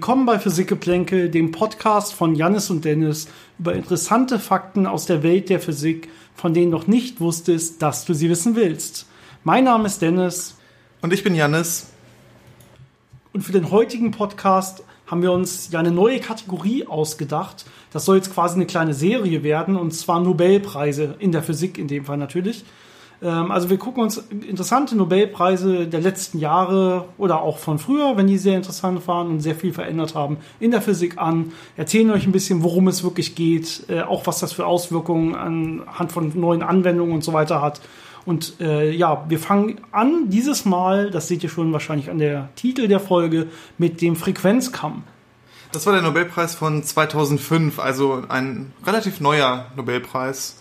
Willkommen bei Physikgeplänkel, dem Podcast von Jannis und Dennis über interessante Fakten aus der Welt der Physik, von denen noch nicht wusstest, dass du sie wissen willst. Mein Name ist Dennis. Und ich bin Jannis. Und für den heutigen Podcast haben wir uns ja eine neue Kategorie ausgedacht. Das soll jetzt quasi eine kleine Serie werden, und zwar Nobelpreise in der Physik in dem Fall natürlich. Ähm, also wir gucken uns interessante Nobelpreise der letzten Jahre oder auch von früher, wenn die sehr interessant waren und sehr viel verändert haben, in der Physik an. Erzählen euch ein bisschen, worum es wirklich geht, äh, auch was das für Auswirkungen anhand von neuen Anwendungen und so weiter hat. Und äh, ja, wir fangen an dieses Mal, das seht ihr schon wahrscheinlich an der Titel der Folge, mit dem Frequenzkamm. Das war der Nobelpreis von 2005, also ein relativ neuer Nobelpreis.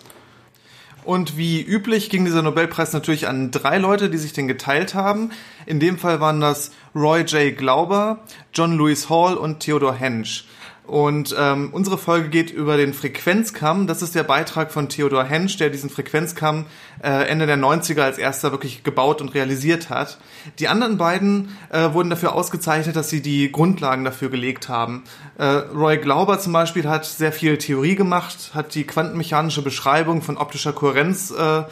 Und wie üblich ging dieser Nobelpreis natürlich an drei Leute, die sich den geteilt haben. In dem Fall waren das Roy J. Glauber, John Lewis Hall und Theodor Hensch. Und ähm, unsere Folge geht über den Frequenzkamm. Das ist der Beitrag von Theodor Hensch, der diesen Frequenzkamm äh, Ende der 90er als erster wirklich gebaut und realisiert hat. Die anderen beiden äh, wurden dafür ausgezeichnet, dass sie die Grundlagen dafür gelegt haben. Äh, Roy Glauber zum Beispiel hat sehr viel Theorie gemacht, hat die quantenmechanische Beschreibung von optischer Kohärenz äh, äh,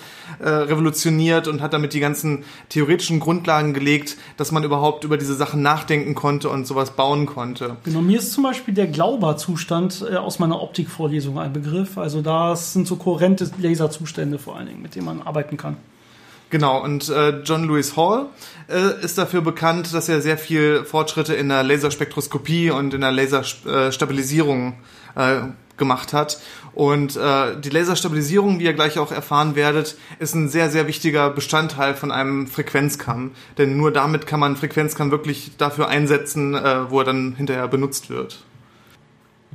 revolutioniert und hat damit die ganzen theoretischen Grundlagen gelegt, dass man überhaupt über diese Sachen nachdenken konnte und sowas bauen konnte. Genau, mir ist zum Beispiel der Glauber Glauberzustand äh, aus meiner Optikvorlesung ein Begriff. Also das sind so kohärente Laserzustände vor allen Dingen, mit denen man arbeiten kann. Genau, und äh, John Lewis Hall äh, ist dafür bekannt, dass er sehr viel Fortschritte in der Laserspektroskopie und in der Laserstabilisierung äh, gemacht hat. Und äh, die Laserstabilisierung, wie ihr gleich auch erfahren werdet, ist ein sehr, sehr wichtiger Bestandteil von einem Frequenzkamm. Denn nur damit kann man Frequenzkamm wirklich dafür einsetzen, äh, wo er dann hinterher benutzt wird.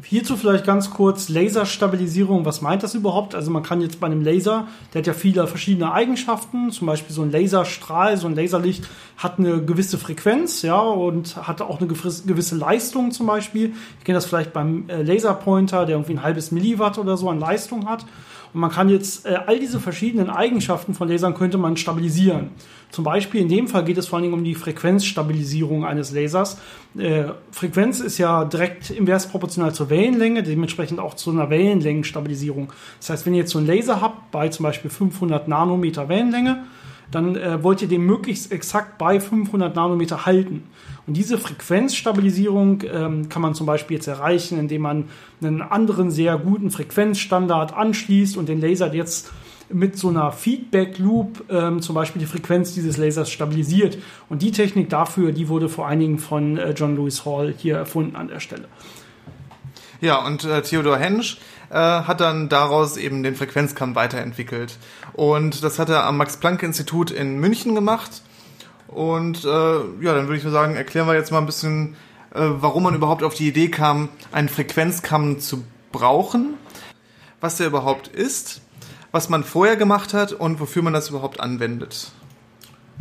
Hierzu vielleicht ganz kurz Laserstabilisierung. Was meint das überhaupt? Also man kann jetzt bei einem Laser, der hat ja viele verschiedene Eigenschaften. Zum Beispiel so ein Laserstrahl, so ein Laserlicht hat eine gewisse Frequenz, ja, und hat auch eine gewisse Leistung zum Beispiel. Ich kenne das vielleicht beim äh, Laserpointer, der irgendwie ein halbes Milliwatt oder so an Leistung hat. Und man kann jetzt äh, all diese verschiedenen Eigenschaften von Lasern könnte man stabilisieren. Zum Beispiel in dem Fall geht es vor allen Dingen um die Frequenzstabilisierung eines Lasers. Äh, Frequenz ist ja direkt invers proportional zur Wellenlänge, dementsprechend auch zu einer Wellenlängenstabilisierung. Das heißt, wenn ihr jetzt so einen Laser habt bei zum Beispiel 500 Nanometer Wellenlänge, dann äh, wollt ihr den möglichst exakt bei 500 Nanometer halten. Und diese Frequenzstabilisierung ähm, kann man zum Beispiel jetzt erreichen, indem man einen anderen sehr guten Frequenzstandard anschließt und den Laser jetzt mit so einer Feedback Loop ähm, zum Beispiel die Frequenz dieses Lasers stabilisiert. Und die Technik dafür, die wurde vor allen Dingen von äh, John Lewis Hall hier erfunden an der Stelle. Ja, und äh, Theodor Hensch äh, hat dann daraus eben den Frequenzkamm weiterentwickelt. Und das hat er am Max-Planck-Institut in München gemacht. Und äh, ja, dann würde ich mal sagen, erklären wir jetzt mal ein bisschen, äh, warum man überhaupt auf die Idee kam, einen Frequenzkamm zu brauchen, was der überhaupt ist, was man vorher gemacht hat und wofür man das überhaupt anwendet.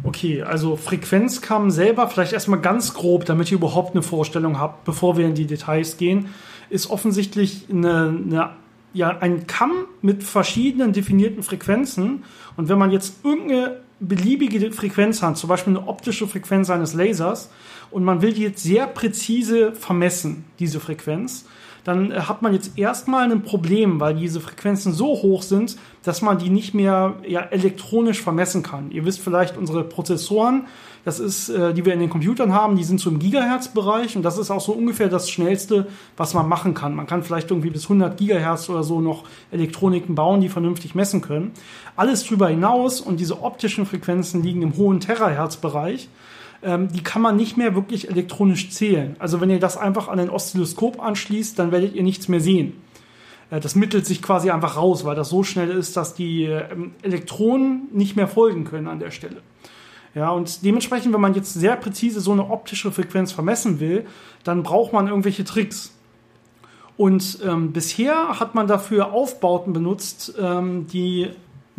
Okay, also Frequenzkamm selber, vielleicht erstmal ganz grob, damit ihr überhaupt eine Vorstellung habt, bevor wir in die Details gehen, ist offensichtlich eine, eine ja, ein Kamm mit verschiedenen definierten Frequenzen. Und wenn man jetzt irgendeine beliebige Frequenz hat, zum Beispiel eine optische Frequenz eines Lasers, und man will die jetzt sehr präzise vermessen, diese Frequenz, dann äh, hat man jetzt erstmal ein Problem, weil diese Frequenzen so hoch sind, dass man die nicht mehr ja, elektronisch vermessen kann. Ihr wisst vielleicht, unsere Prozessoren, das ist, äh, die wir in den Computern haben, die sind so im Gigahertz-Bereich und das ist auch so ungefähr das Schnellste, was man machen kann. Man kann vielleicht irgendwie bis 100 Gigahertz oder so noch Elektroniken bauen, die vernünftig messen können. Alles drüber hinaus und diese optischen Frequenzen liegen im hohen Terahertz-Bereich ähm, die kann man nicht mehr wirklich elektronisch zählen. Also wenn ihr das einfach an ein Oszilloskop anschließt, dann werdet ihr nichts mehr sehen. Äh, das mittelt sich quasi einfach raus, weil das so schnell ist, dass die ähm, Elektronen nicht mehr folgen können an der Stelle. Ja, und dementsprechend, wenn man jetzt sehr präzise so eine optische Frequenz vermessen will, dann braucht man irgendwelche Tricks. Und ähm, bisher hat man dafür Aufbauten benutzt, ähm, die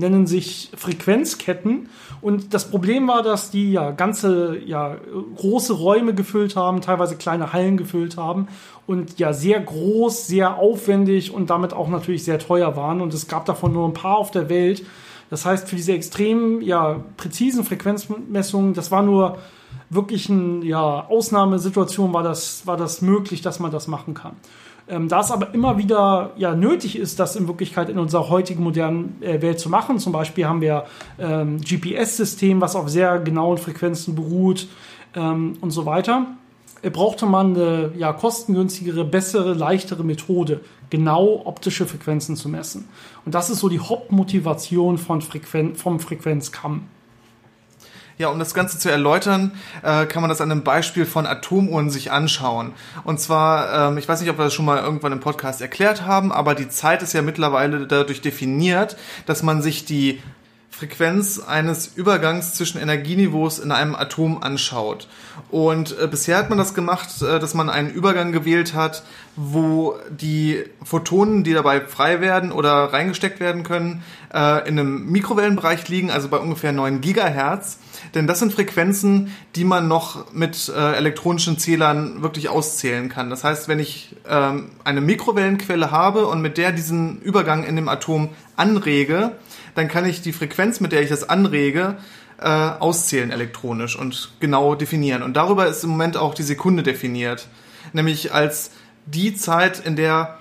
nennen sich Frequenzketten. Und das Problem war, dass die ja ganze, ja, große Räume gefüllt haben, teilweise kleine Hallen gefüllt haben und ja sehr groß, sehr aufwendig und damit auch natürlich sehr teuer waren. Und es gab davon nur ein paar auf der Welt. Das heißt, für diese extrem, ja, präzisen Frequenzmessungen, das war nur wirklichen ja, Ausnahmesituationen war das, war das möglich, dass man das machen kann. Ähm, da es aber immer wieder ja, nötig ist, das in Wirklichkeit in unserer heutigen modernen äh, Welt zu machen, zum Beispiel haben wir ähm, GPS-System, was auf sehr genauen Frequenzen beruht ähm, und so weiter, äh, brauchte man eine ja, kostengünstigere, bessere, leichtere Methode, genau optische Frequenzen zu messen. Und das ist so die Hauptmotivation von Frequen vom Frequenzkamm. Ja, um das Ganze zu erläutern, äh, kann man das an einem Beispiel von Atomuhren sich anschauen. Und zwar, ähm, ich weiß nicht, ob wir das schon mal irgendwann im Podcast erklärt haben, aber die Zeit ist ja mittlerweile dadurch definiert, dass man sich die Frequenz eines Übergangs zwischen Energieniveaus in einem Atom anschaut. Und äh, bisher hat man das gemacht, äh, dass man einen Übergang gewählt hat, wo die Photonen, die dabei frei werden oder reingesteckt werden können, äh, in einem Mikrowellenbereich liegen, also bei ungefähr 9 Gigahertz. Denn das sind Frequenzen, die man noch mit äh, elektronischen Zählern wirklich auszählen kann. Das heißt, wenn ich ähm, eine Mikrowellenquelle habe und mit der diesen Übergang in dem Atom anrege, dann kann ich die Frequenz, mit der ich das anrege, äh, auszählen elektronisch und genau definieren. Und darüber ist im Moment auch die Sekunde definiert. Nämlich als die Zeit, in der,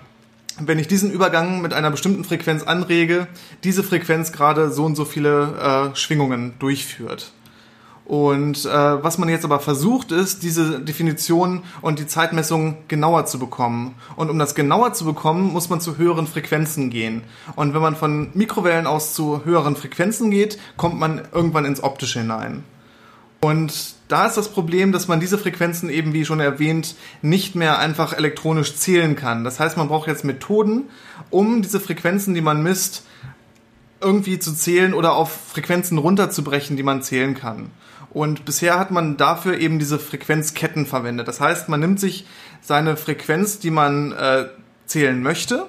wenn ich diesen Übergang mit einer bestimmten Frequenz anrege, diese Frequenz gerade so und so viele äh, Schwingungen durchführt. Und äh, was man jetzt aber versucht, ist, diese Definition und die Zeitmessung genauer zu bekommen. Und um das genauer zu bekommen, muss man zu höheren Frequenzen gehen. Und wenn man von Mikrowellen aus zu höheren Frequenzen geht, kommt man irgendwann ins Optische hinein. Und da ist das Problem, dass man diese Frequenzen eben, wie schon erwähnt, nicht mehr einfach elektronisch zählen kann. Das heißt, man braucht jetzt Methoden, um diese Frequenzen, die man misst, irgendwie zu zählen oder auf Frequenzen runterzubrechen, die man zählen kann. Und bisher hat man dafür eben diese Frequenzketten verwendet. Das heißt, man nimmt sich seine Frequenz, die man äh, zählen möchte,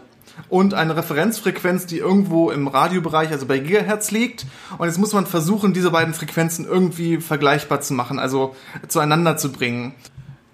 und eine Referenzfrequenz, die irgendwo im Radiobereich, also bei Gigahertz liegt. Und jetzt muss man versuchen, diese beiden Frequenzen irgendwie vergleichbar zu machen, also zueinander zu bringen.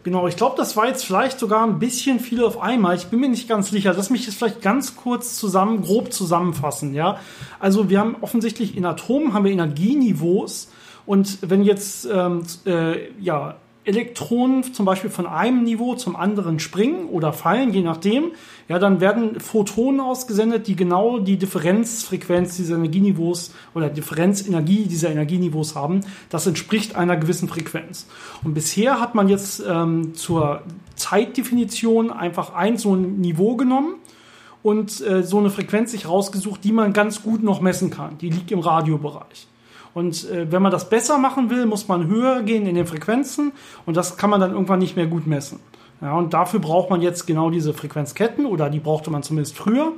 Genau, ich glaube, das war jetzt vielleicht sogar ein bisschen viel auf einmal. Ich bin mir nicht ganz sicher. Lass mich das vielleicht ganz kurz zusammen, grob zusammenfassen, ja. Also wir haben offensichtlich in Atomen haben wir Energieniveaus und wenn jetzt ähm, äh, ja, Elektronen zum Beispiel von einem Niveau zum anderen springen oder fallen, je nachdem, ja, dann werden Photonen ausgesendet, die genau die Differenzfrequenz dieser Energieniveaus oder Differenzenergie dieser Energieniveaus haben. Das entspricht einer gewissen Frequenz. Und bisher hat man jetzt ähm, zur Zeitdefinition einfach ein so ein Niveau genommen und äh, so eine Frequenz sich rausgesucht, die man ganz gut noch messen kann. Die liegt im Radiobereich. Und äh, wenn man das besser machen will, muss man höher gehen in den Frequenzen und das kann man dann irgendwann nicht mehr gut messen. Ja, und dafür braucht man jetzt genau diese Frequenzketten oder die brauchte man zumindest früher.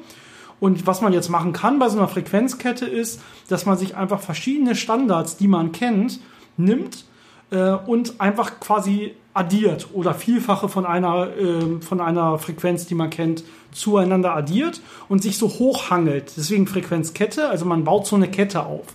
Und was man jetzt machen kann bei so einer Frequenzkette ist, dass man sich einfach verschiedene Standards, die man kennt, nimmt äh, und einfach quasi addiert oder Vielfache von einer, äh, von einer Frequenz, die man kennt, zueinander addiert und sich so hochhangelt. Deswegen Frequenzkette, also man baut so eine Kette auf.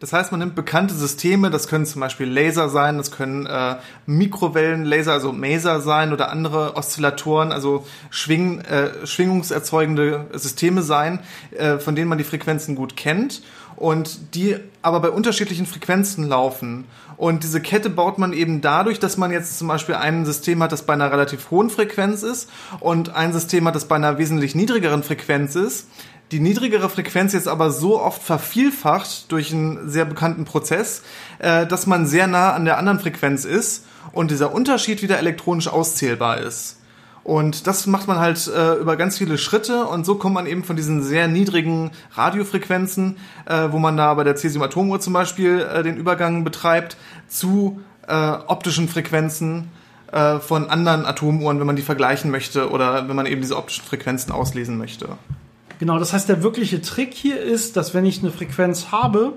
Das heißt, man nimmt bekannte Systeme, das können zum Beispiel Laser sein, das können äh, Mikrowellenlaser, also Maser sein oder andere Oszillatoren, also Schwing, äh, schwingungserzeugende Systeme sein, äh, von denen man die Frequenzen gut kennt und die aber bei unterschiedlichen Frequenzen laufen. Und diese Kette baut man eben dadurch, dass man jetzt zum Beispiel ein System hat, das bei einer relativ hohen Frequenz ist und ein System hat, das bei einer wesentlich niedrigeren Frequenz ist die niedrigere Frequenz jetzt aber so oft vervielfacht durch einen sehr bekannten Prozess, äh, dass man sehr nah an der anderen Frequenz ist und dieser Unterschied wieder elektronisch auszählbar ist. Und das macht man halt äh, über ganz viele Schritte und so kommt man eben von diesen sehr niedrigen Radiofrequenzen, äh, wo man da bei der Cäsium-Atomuhr zum Beispiel äh, den Übergang betreibt, zu äh, optischen Frequenzen äh, von anderen Atomuhren, wenn man die vergleichen möchte oder wenn man eben diese optischen Frequenzen auslesen möchte. Genau, das heißt, der wirkliche Trick hier ist, dass wenn ich eine Frequenz habe,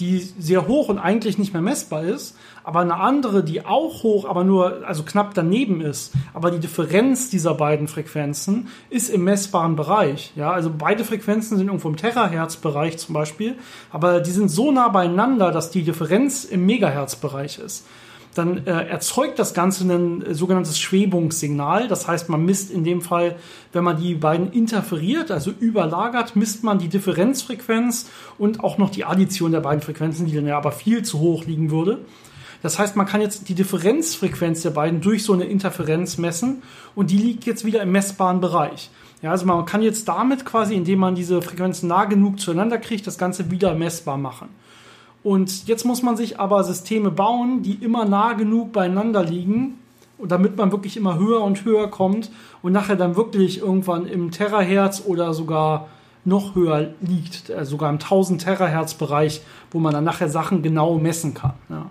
die sehr hoch und eigentlich nicht mehr messbar ist, aber eine andere, die auch hoch, aber nur, also knapp daneben ist, aber die Differenz dieser beiden Frequenzen ist im messbaren Bereich. Ja, also beide Frequenzen sind irgendwo im Terahertz-Bereich zum Beispiel, aber die sind so nah beieinander, dass die Differenz im Megahertz-Bereich ist dann äh, erzeugt das Ganze ein äh, sogenanntes Schwebungssignal. Das heißt, man misst in dem Fall, wenn man die beiden interferiert, also überlagert, misst man die Differenzfrequenz und auch noch die Addition der beiden Frequenzen, die dann ja aber viel zu hoch liegen würde. Das heißt, man kann jetzt die Differenzfrequenz der beiden durch so eine Interferenz messen und die liegt jetzt wieder im messbaren Bereich. Ja, also man kann jetzt damit quasi, indem man diese Frequenzen nah genug zueinander kriegt, das Ganze wieder messbar machen. Und jetzt muss man sich aber Systeme bauen, die immer nah genug beieinander liegen, damit man wirklich immer höher und höher kommt und nachher dann wirklich irgendwann im Terahertz oder sogar noch höher liegt, äh, sogar im 1000 Terahertz Bereich, wo man dann nachher Sachen genau messen kann. Ja.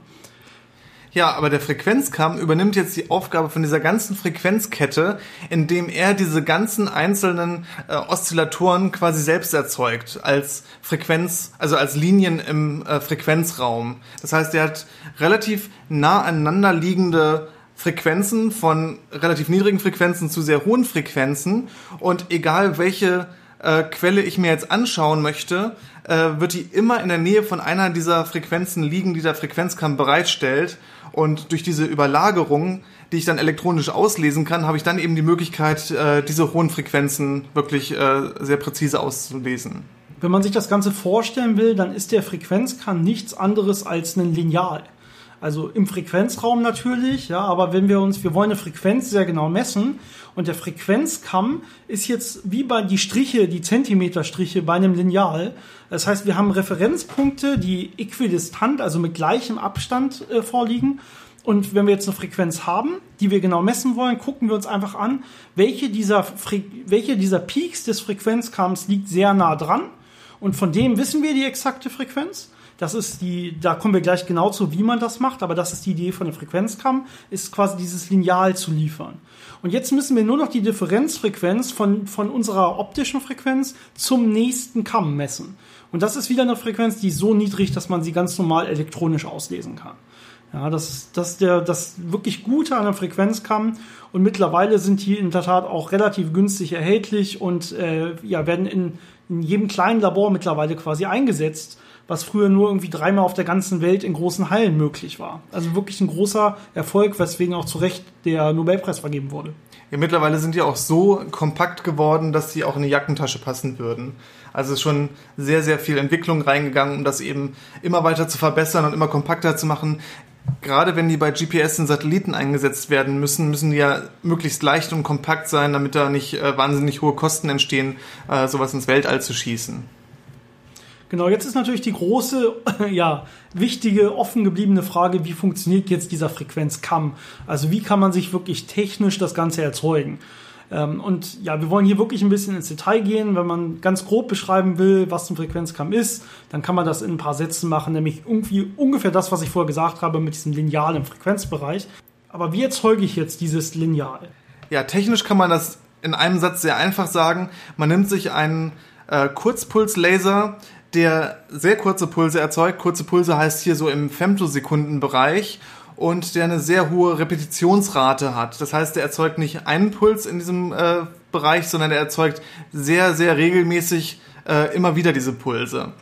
Ja, aber der Frequenzkamm übernimmt jetzt die Aufgabe von dieser ganzen Frequenzkette, indem er diese ganzen einzelnen äh, Oszillatoren quasi selbst erzeugt als Frequenz, also als Linien im äh, Frequenzraum. Das heißt, er hat relativ nah aneinander liegende Frequenzen von relativ niedrigen Frequenzen zu sehr hohen Frequenzen und egal welche äh, Quelle ich mir jetzt anschauen möchte, äh, wird die immer in der Nähe von einer dieser Frequenzen liegen, die der Frequenzkamm bereitstellt. Und durch diese Überlagerung, die ich dann elektronisch auslesen kann, habe ich dann eben die Möglichkeit, äh, diese hohen Frequenzen wirklich äh, sehr präzise auszulesen. Wenn man sich das Ganze vorstellen will, dann ist der Frequenzkamm nichts anderes als ein Lineal. Also im Frequenzraum natürlich, ja, aber wenn wir uns, wir wollen eine Frequenz sehr genau messen und der Frequenzkamm ist jetzt wie bei die Striche, die Zentimeterstriche bei einem Lineal. Das heißt, wir haben Referenzpunkte, die äquidistant, also mit gleichem Abstand äh, vorliegen. Und wenn wir jetzt eine Frequenz haben, die wir genau messen wollen, gucken wir uns einfach an, welche dieser, Fre welche dieser Peaks des Frequenzkamms liegt sehr nah dran. Und von dem wissen wir die exakte Frequenz. Das ist die, da kommen wir gleich genau zu, wie man das macht, aber das ist die Idee von der Frequenzkamm, ist quasi dieses Lineal zu liefern. Und jetzt müssen wir nur noch die Differenzfrequenz von, von unserer optischen Frequenz zum nächsten Kamm messen. Und das ist wieder eine Frequenz, die ist so niedrig, dass man sie ganz normal elektronisch auslesen kann. Ja, das, das der, das wirklich Gute an der Frequenzkamm. Und mittlerweile sind die in der Tat auch relativ günstig erhältlich und äh, ja, werden in, in jedem kleinen Labor mittlerweile quasi eingesetzt was früher nur irgendwie dreimal auf der ganzen Welt in großen Hallen möglich war. Also wirklich ein großer Erfolg, weswegen auch zu Recht der Nobelpreis vergeben wurde. Ja, mittlerweile sind die auch so kompakt geworden, dass sie auch in eine Jackentasche passen würden. Also ist schon sehr, sehr viel Entwicklung reingegangen, um das eben immer weiter zu verbessern und immer kompakter zu machen. Gerade wenn die bei GPS in Satelliten eingesetzt werden müssen, müssen die ja möglichst leicht und kompakt sein, damit da nicht äh, wahnsinnig hohe Kosten entstehen, äh, sowas ins Weltall zu schießen. Genau, jetzt ist natürlich die große, ja, wichtige, offen gebliebene Frage, wie funktioniert jetzt dieser Frequenzkamm? Also wie kann man sich wirklich technisch das Ganze erzeugen? Ähm, und ja, wir wollen hier wirklich ein bisschen ins Detail gehen. Wenn man ganz grob beschreiben will, was ein Frequenzkamm ist, dann kann man das in ein paar Sätzen machen, nämlich irgendwie ungefähr das, was ich vorher gesagt habe mit diesem Lineal im Frequenzbereich. Aber wie erzeuge ich jetzt dieses Lineal? Ja, technisch kann man das in einem Satz sehr einfach sagen. Man nimmt sich einen äh, Kurzpulslaser, der sehr kurze Pulse erzeugt. Kurze Pulse heißt hier so im Femtosekundenbereich und der eine sehr hohe Repetitionsrate hat. Das heißt, der erzeugt nicht einen Puls in diesem äh, Bereich, sondern er erzeugt sehr, sehr regelmäßig äh, immer wieder diese Pulse.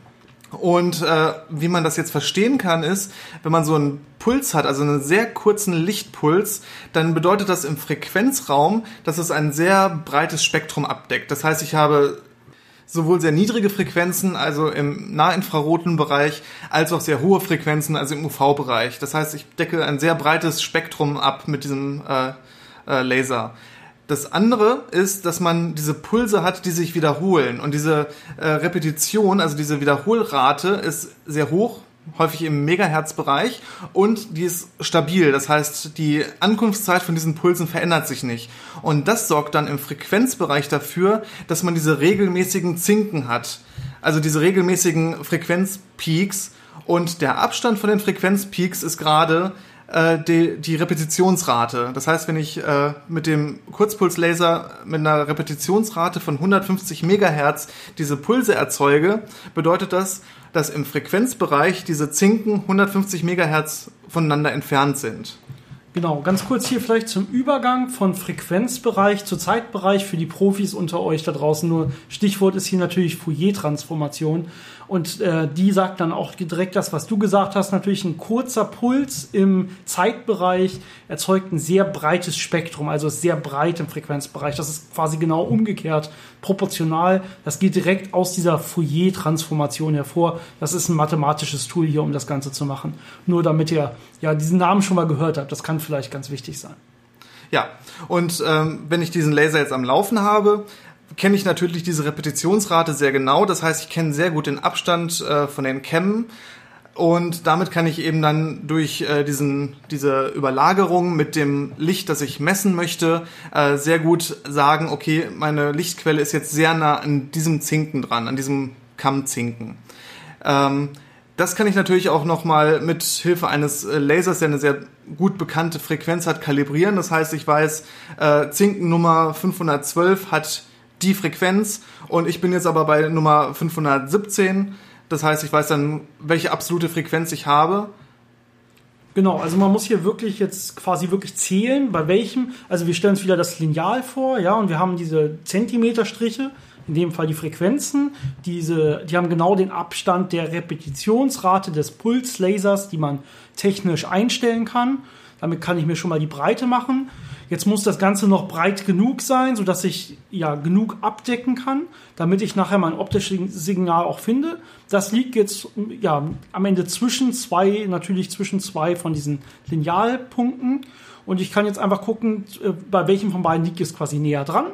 Und äh, wie man das jetzt verstehen kann, ist, wenn man so einen Puls hat, also einen sehr kurzen Lichtpuls, dann bedeutet das im Frequenzraum, dass es ein sehr breites Spektrum abdeckt. Das heißt, ich habe sowohl sehr niedrige Frequenzen, also im nahinfraroten Bereich, als auch sehr hohe Frequenzen, also im UV-Bereich. Das heißt, ich decke ein sehr breites Spektrum ab mit diesem äh, äh, Laser. Das andere ist, dass man diese Pulse hat, die sich wiederholen. Und diese äh, Repetition, also diese Wiederholrate, ist sehr hoch, häufig im Megahertz-Bereich und die ist stabil. Das heißt, die Ankunftszeit von diesen Pulsen verändert sich nicht. Und das sorgt dann im Frequenzbereich dafür, dass man diese regelmäßigen Zinken hat. Also diese regelmäßigen Frequenzpeaks und der Abstand von den Frequenzpeaks ist gerade äh, die, die Repetitionsrate. Das heißt, wenn ich äh, mit dem Kurzpulslaser mit einer Repetitionsrate von 150 Megahertz diese Pulse erzeuge, bedeutet das, dass im Frequenzbereich diese Zinken 150 Megahertz voneinander entfernt sind. Genau, ganz kurz hier vielleicht zum Übergang von Frequenzbereich zu Zeitbereich für die Profis unter euch da draußen. Nur Stichwort ist hier natürlich Fourier-Transformation. Und äh, die sagt dann auch direkt das, was du gesagt hast. Natürlich ein kurzer Puls im Zeitbereich erzeugt ein sehr breites Spektrum, also ist sehr breit im Frequenzbereich. Das ist quasi genau umgekehrt, proportional. Das geht direkt aus dieser Fourier-Transformation hervor. Das ist ein mathematisches Tool hier, um das Ganze zu machen. Nur damit ihr ja diesen Namen schon mal gehört habt. Das kann vielleicht ganz wichtig sein. Ja, und ähm, wenn ich diesen Laser jetzt am Laufen habe, kenne ich natürlich diese Repetitionsrate sehr genau. Das heißt, ich kenne sehr gut den Abstand äh, von den Kämmen. Und damit kann ich eben dann durch äh, diesen, diese Überlagerung mit dem Licht, das ich messen möchte, äh, sehr gut sagen, okay, meine Lichtquelle ist jetzt sehr nah an diesem Zinken dran, an diesem Kammzinken. Ähm, das kann ich natürlich auch nochmal mit Hilfe eines äh, Lasers, der eine sehr gut bekannte Frequenz hat, kalibrieren. Das heißt, ich weiß, äh, Zinken Nummer 512 hat die Frequenz und ich bin jetzt aber bei Nummer 517. Das heißt, ich weiß dann, welche absolute Frequenz ich habe. Genau, also man muss hier wirklich jetzt quasi wirklich zählen, bei welchem, also wir stellen uns wieder das Lineal vor, ja, und wir haben diese Zentimeterstriche, in dem Fall die Frequenzen, diese, die haben genau den Abstand der Repetitionsrate des Pulslasers, die man technisch einstellen kann. Damit kann ich mir schon mal die Breite machen. Jetzt muss das Ganze noch breit genug sein, sodass ich ja genug abdecken kann, damit ich nachher mein optisches Signal auch finde. Das liegt jetzt ja am Ende zwischen zwei, natürlich zwischen zwei von diesen Linealpunkten. Und ich kann jetzt einfach gucken, äh, bei welchem von beiden liegt es quasi näher dran.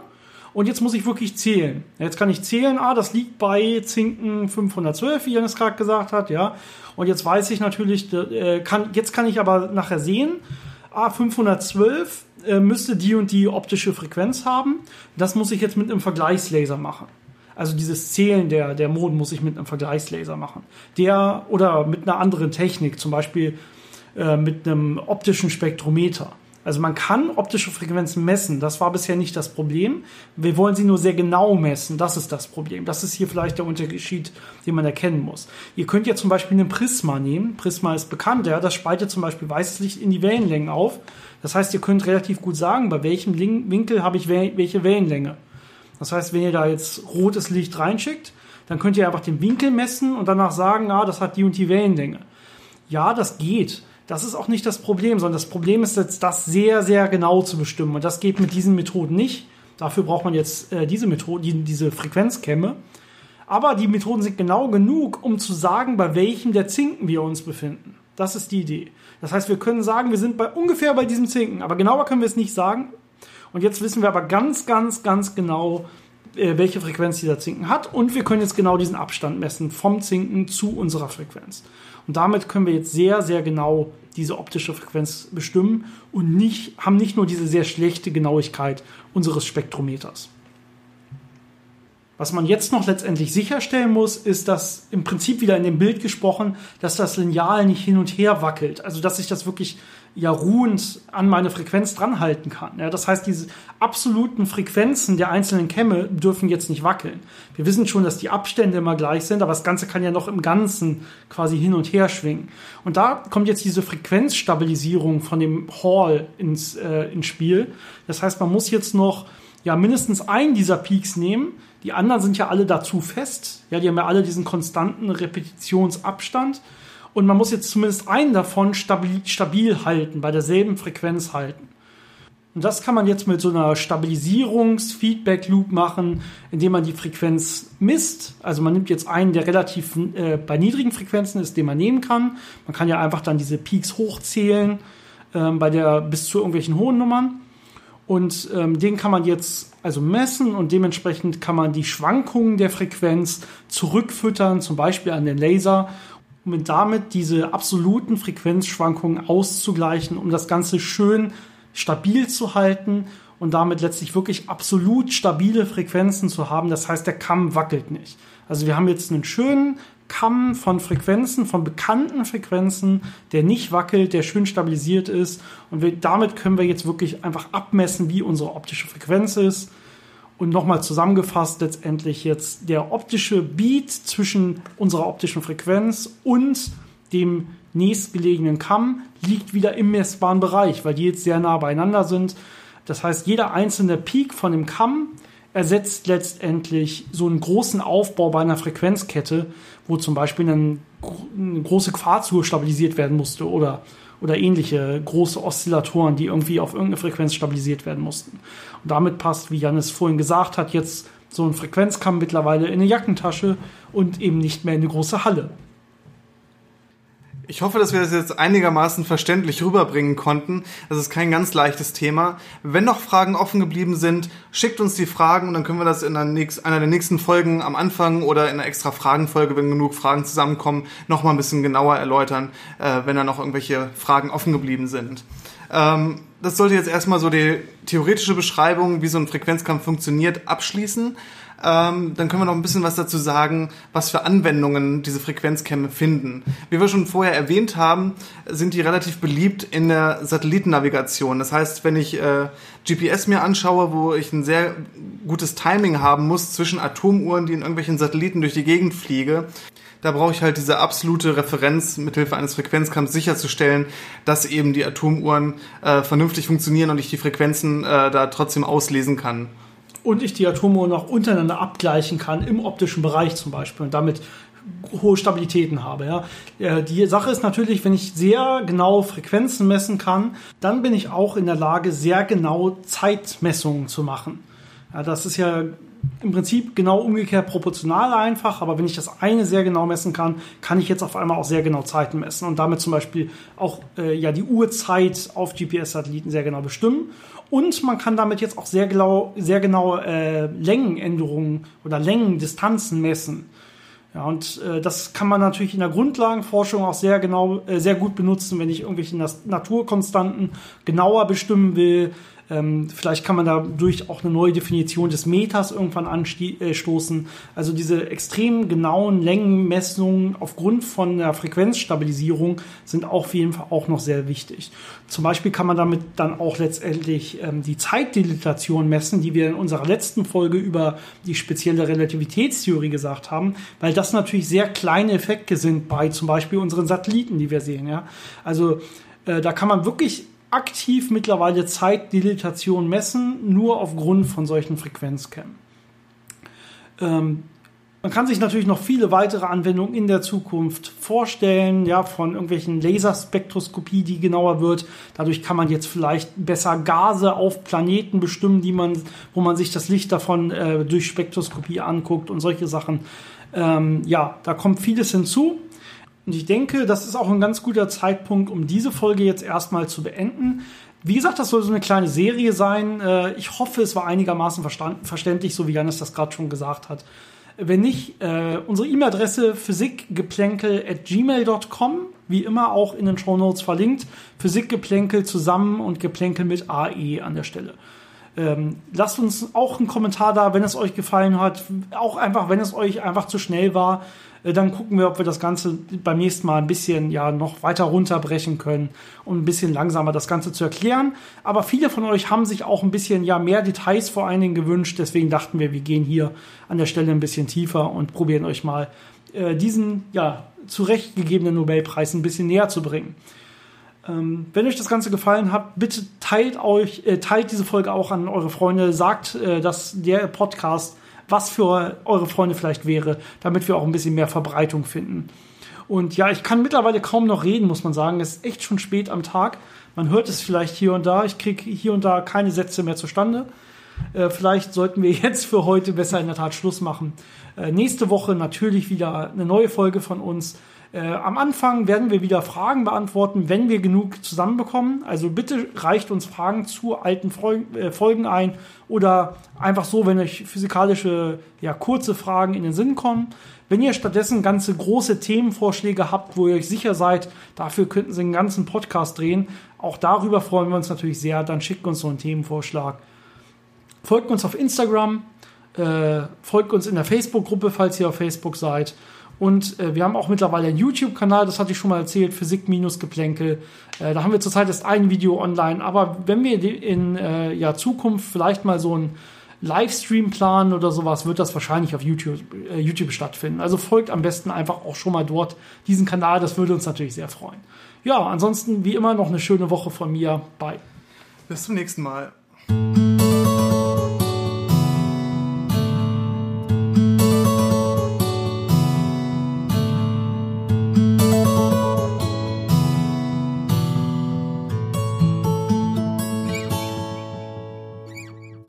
Und jetzt muss ich wirklich zählen. Jetzt kann ich zählen, ah, das liegt bei Zinken 512, wie Janis gerade gesagt hat, ja. Und jetzt weiß ich natürlich, äh, kann, jetzt kann ich aber nachher sehen, ah, 512 äh, müsste die und die optische Frequenz haben. Das muss ich jetzt mit einem Vergleichslaser machen. Also dieses Zählen der, der Moden muss ich mit einem Vergleichslaser machen. Der oder mit einer anderen Technik, zum Beispiel äh, mit einem optischen Spektrometer. Also man kann optische Frequenzen messen, das war bisher nicht das Problem. Wir wollen sie nur sehr genau messen, das ist das Problem. Das ist hier vielleicht der Unterschied, den man erkennen muss. Ihr könnt ja zum Beispiel einen Prisma nehmen. Prisma ist bekannt, ja, das spaltet zum Beispiel weißes Licht in die Wellenlängen auf. Das heißt, ihr könnt relativ gut sagen, bei welchem Winkel habe ich welche Wellenlänge. Das heißt, wenn ihr da jetzt rotes Licht reinschickt, dann könnt ihr einfach den Winkel messen und danach sagen, ah, das hat die und die Wellenlänge. Ja, das geht. Das ist auch nicht das Problem, sondern das Problem ist jetzt, das sehr, sehr genau zu bestimmen. Und das geht mit diesen Methoden nicht. Dafür braucht man jetzt äh, diese Methode, die, diese Frequenzkämme. Aber die Methoden sind genau genug, um zu sagen, bei welchem der Zinken wir uns befinden. Das ist die Idee. Das heißt, wir können sagen, wir sind bei ungefähr bei diesem Zinken, aber genauer können wir es nicht sagen. Und jetzt wissen wir aber ganz, ganz, ganz genau, äh, welche Frequenz dieser Zinken hat. Und wir können jetzt genau diesen Abstand messen vom Zinken zu unserer Frequenz. Und damit können wir jetzt sehr, sehr genau diese optische Frequenz bestimmen und nicht, haben nicht nur diese sehr schlechte Genauigkeit unseres Spektrometers. Was man jetzt noch letztendlich sicherstellen muss, ist, dass im Prinzip wieder in dem Bild gesprochen, dass das Lineal nicht hin und her wackelt. Also, dass sich das wirklich ja ruhend an meine Frequenz dranhalten kann. Ja, das heißt, diese absoluten Frequenzen der einzelnen Kämme dürfen jetzt nicht wackeln. Wir wissen schon, dass die Abstände immer gleich sind, aber das Ganze kann ja noch im Ganzen quasi hin und her schwingen. Und da kommt jetzt diese Frequenzstabilisierung von dem Hall ins, äh, ins Spiel. Das heißt, man muss jetzt noch ja mindestens einen dieser Peaks nehmen. Die anderen sind ja alle dazu fest. Ja, die haben ja alle diesen konstanten Repetitionsabstand. Und man muss jetzt zumindest einen davon stabil, stabil halten, bei derselben Frequenz halten. Und das kann man jetzt mit so einer Stabilisierungs-Feedback-Loop machen, indem man die Frequenz misst. Also man nimmt jetzt einen, der relativ äh, bei niedrigen Frequenzen ist, den man nehmen kann. Man kann ja einfach dann diese Peaks hochzählen ähm, bei der bis zu irgendwelchen hohen Nummern. Und ähm, den kann man jetzt also messen und dementsprechend kann man die Schwankungen der Frequenz zurückfüttern, zum Beispiel an den Laser um damit diese absoluten Frequenzschwankungen auszugleichen, um das Ganze schön stabil zu halten und damit letztlich wirklich absolut stabile Frequenzen zu haben. Das heißt, der Kamm wackelt nicht. Also wir haben jetzt einen schönen Kamm von Frequenzen, von bekannten Frequenzen, der nicht wackelt, der schön stabilisiert ist. Und wir, damit können wir jetzt wirklich einfach abmessen, wie unsere optische Frequenz ist. Und nochmal zusammengefasst letztendlich jetzt der optische Beat zwischen unserer optischen Frequenz und dem nächstgelegenen Kamm liegt wieder im messbaren Bereich, weil die jetzt sehr nah beieinander sind. Das heißt, jeder einzelne Peak von dem Kamm ersetzt letztendlich so einen großen Aufbau bei einer Frequenzkette, wo zum Beispiel eine, große Quarzuhr stabilisiert werden musste oder, oder ähnliche große Oszillatoren, die irgendwie auf irgendeine Frequenz stabilisiert werden mussten. Und damit passt, wie Janis vorhin gesagt hat, jetzt so ein Frequenzkamm mittlerweile in eine Jackentasche und eben nicht mehr in eine große Halle. Ich hoffe, dass wir das jetzt einigermaßen verständlich rüberbringen konnten. Das ist kein ganz leichtes Thema. Wenn noch Fragen offen geblieben sind, schickt uns die Fragen und dann können wir das in einer der nächsten Folgen am Anfang oder in einer extra Fragenfolge, wenn genug Fragen zusammenkommen, noch mal ein bisschen genauer erläutern, äh, wenn da noch irgendwelche Fragen offen geblieben sind. Ähm, das sollte jetzt erstmal so die theoretische Beschreibung, wie so ein Frequenzkampf funktioniert, abschließen. Ähm, dann können wir noch ein bisschen was dazu sagen, was für Anwendungen diese Frequenzkämme finden. Wie wir schon vorher erwähnt haben, sind die relativ beliebt in der Satellitennavigation. Das heißt, wenn ich äh, GPS mir anschaue, wo ich ein sehr gutes Timing haben muss zwischen Atomuhren, die in irgendwelchen Satelliten durch die Gegend fliege, da brauche ich halt diese absolute Referenz mithilfe eines Frequenzkamms sicherzustellen, dass eben die Atomuhren äh, vernünftig funktionieren und ich die Frequenzen äh, da trotzdem auslesen kann. Und ich die Atomuhren auch untereinander abgleichen kann, im optischen Bereich zum Beispiel und damit hohe Stabilitäten habe. Ja. Äh, die Sache ist natürlich, wenn ich sehr genau Frequenzen messen kann, dann bin ich auch in der Lage, sehr genau Zeitmessungen zu machen. Ja, das ist ja im Prinzip genau umgekehrt proportional einfach, aber wenn ich das eine sehr genau messen kann, kann ich jetzt auf einmal auch sehr genau Zeiten messen und damit zum Beispiel auch äh, ja die Uhrzeit auf GPS-Satelliten sehr genau bestimmen. Und man kann damit jetzt auch sehr genau, sehr genau äh, Längenänderungen oder Längendistanzen messen. Ja, und äh, das kann man natürlich in der Grundlagenforschung auch sehr genau, äh, sehr gut benutzen, wenn ich irgendwelche Naturkonstanten genauer bestimmen will, ähm, vielleicht kann man dadurch auch eine neue Definition des Metas irgendwann anstoßen. Äh, also diese extrem genauen Längenmessungen aufgrund von der Frequenzstabilisierung sind auch auf jeden Fall auch noch sehr wichtig. Zum Beispiel kann man damit dann auch letztendlich ähm, die Zeitdilatation messen, die wir in unserer letzten Folge über die spezielle Relativitätstheorie gesagt haben, weil das natürlich sehr kleine Effekte sind bei zum Beispiel unseren Satelliten, die wir sehen. Ja? Also äh, da kann man wirklich aktiv mittlerweile Zeitdilatation messen, nur aufgrund von solchen Frequenzkämmen. Ähm, man kann sich natürlich noch viele weitere Anwendungen in der Zukunft vorstellen, ja, von irgendwelchen Laserspektroskopie, die genauer wird. Dadurch kann man jetzt vielleicht besser Gase auf Planeten bestimmen, die man, wo man sich das Licht davon äh, durch Spektroskopie anguckt und solche Sachen. Ähm, ja, da kommt vieles hinzu. Und ich denke, das ist auch ein ganz guter Zeitpunkt, um diese Folge jetzt erstmal zu beenden. Wie gesagt, das soll so eine kleine Serie sein. Äh, ich hoffe, es war einigermaßen verständlich, so wie Janis das gerade schon gesagt hat. Wenn nicht, äh, unsere E-Mail-Adresse physikgeplänkel.gmail.com, wie immer auch in den Show Notes verlinkt. Physikgeplänkel zusammen und Geplänkel mit AE an der Stelle. Ähm, lasst uns auch einen Kommentar da, wenn es euch gefallen hat. Auch einfach, wenn es euch einfach zu schnell war. Äh, dann gucken wir, ob wir das Ganze beim nächsten Mal ein bisschen ja noch weiter runterbrechen können, um ein bisschen langsamer das Ganze zu erklären. Aber viele von euch haben sich auch ein bisschen ja mehr Details vor allen Dingen gewünscht. Deswegen dachten wir, wir gehen hier an der Stelle ein bisschen tiefer und probieren euch mal äh, diesen ja zurechtgegebenen Nobelpreis ein bisschen näher zu bringen. Ähm, wenn euch das Ganze gefallen hat, bitte teilt euch, äh, teilt diese Folge auch an eure Freunde, sagt, äh, dass der Podcast was für eure Freunde vielleicht wäre, damit wir auch ein bisschen mehr Verbreitung finden. Und ja, ich kann mittlerweile kaum noch reden, muss man sagen. Es ist echt schon spät am Tag. Man hört es vielleicht hier und da. Ich kriege hier und da keine Sätze mehr zustande. Äh, vielleicht sollten wir jetzt für heute besser in der Tat Schluss machen. Äh, nächste Woche natürlich wieder eine neue Folge von uns. Äh, am Anfang werden wir wieder Fragen beantworten, wenn wir genug zusammenbekommen. Also bitte reicht uns Fragen zu alten äh, Folgen ein oder einfach so, wenn euch physikalische, ja, kurze Fragen in den Sinn kommen. Wenn ihr stattdessen ganze große Themenvorschläge habt, wo ihr euch sicher seid, dafür könnten sie einen ganzen Podcast drehen, auch darüber freuen wir uns natürlich sehr, dann schickt uns so einen Themenvorschlag. Folgt uns auf Instagram, äh, folgt uns in der Facebook-Gruppe, falls ihr auf Facebook seid. Und äh, wir haben auch mittlerweile einen YouTube-Kanal, das hatte ich schon mal erzählt, Physik-Geplänkel. Äh, da haben wir zurzeit erst ein Video online. Aber wenn wir in äh, ja, Zukunft vielleicht mal so ein Livestream planen oder sowas, wird das wahrscheinlich auf YouTube, äh, YouTube stattfinden. Also folgt am besten einfach auch schon mal dort diesen Kanal, das würde uns natürlich sehr freuen. Ja, ansonsten wie immer noch eine schöne Woche von mir. Bye. Bis zum nächsten Mal.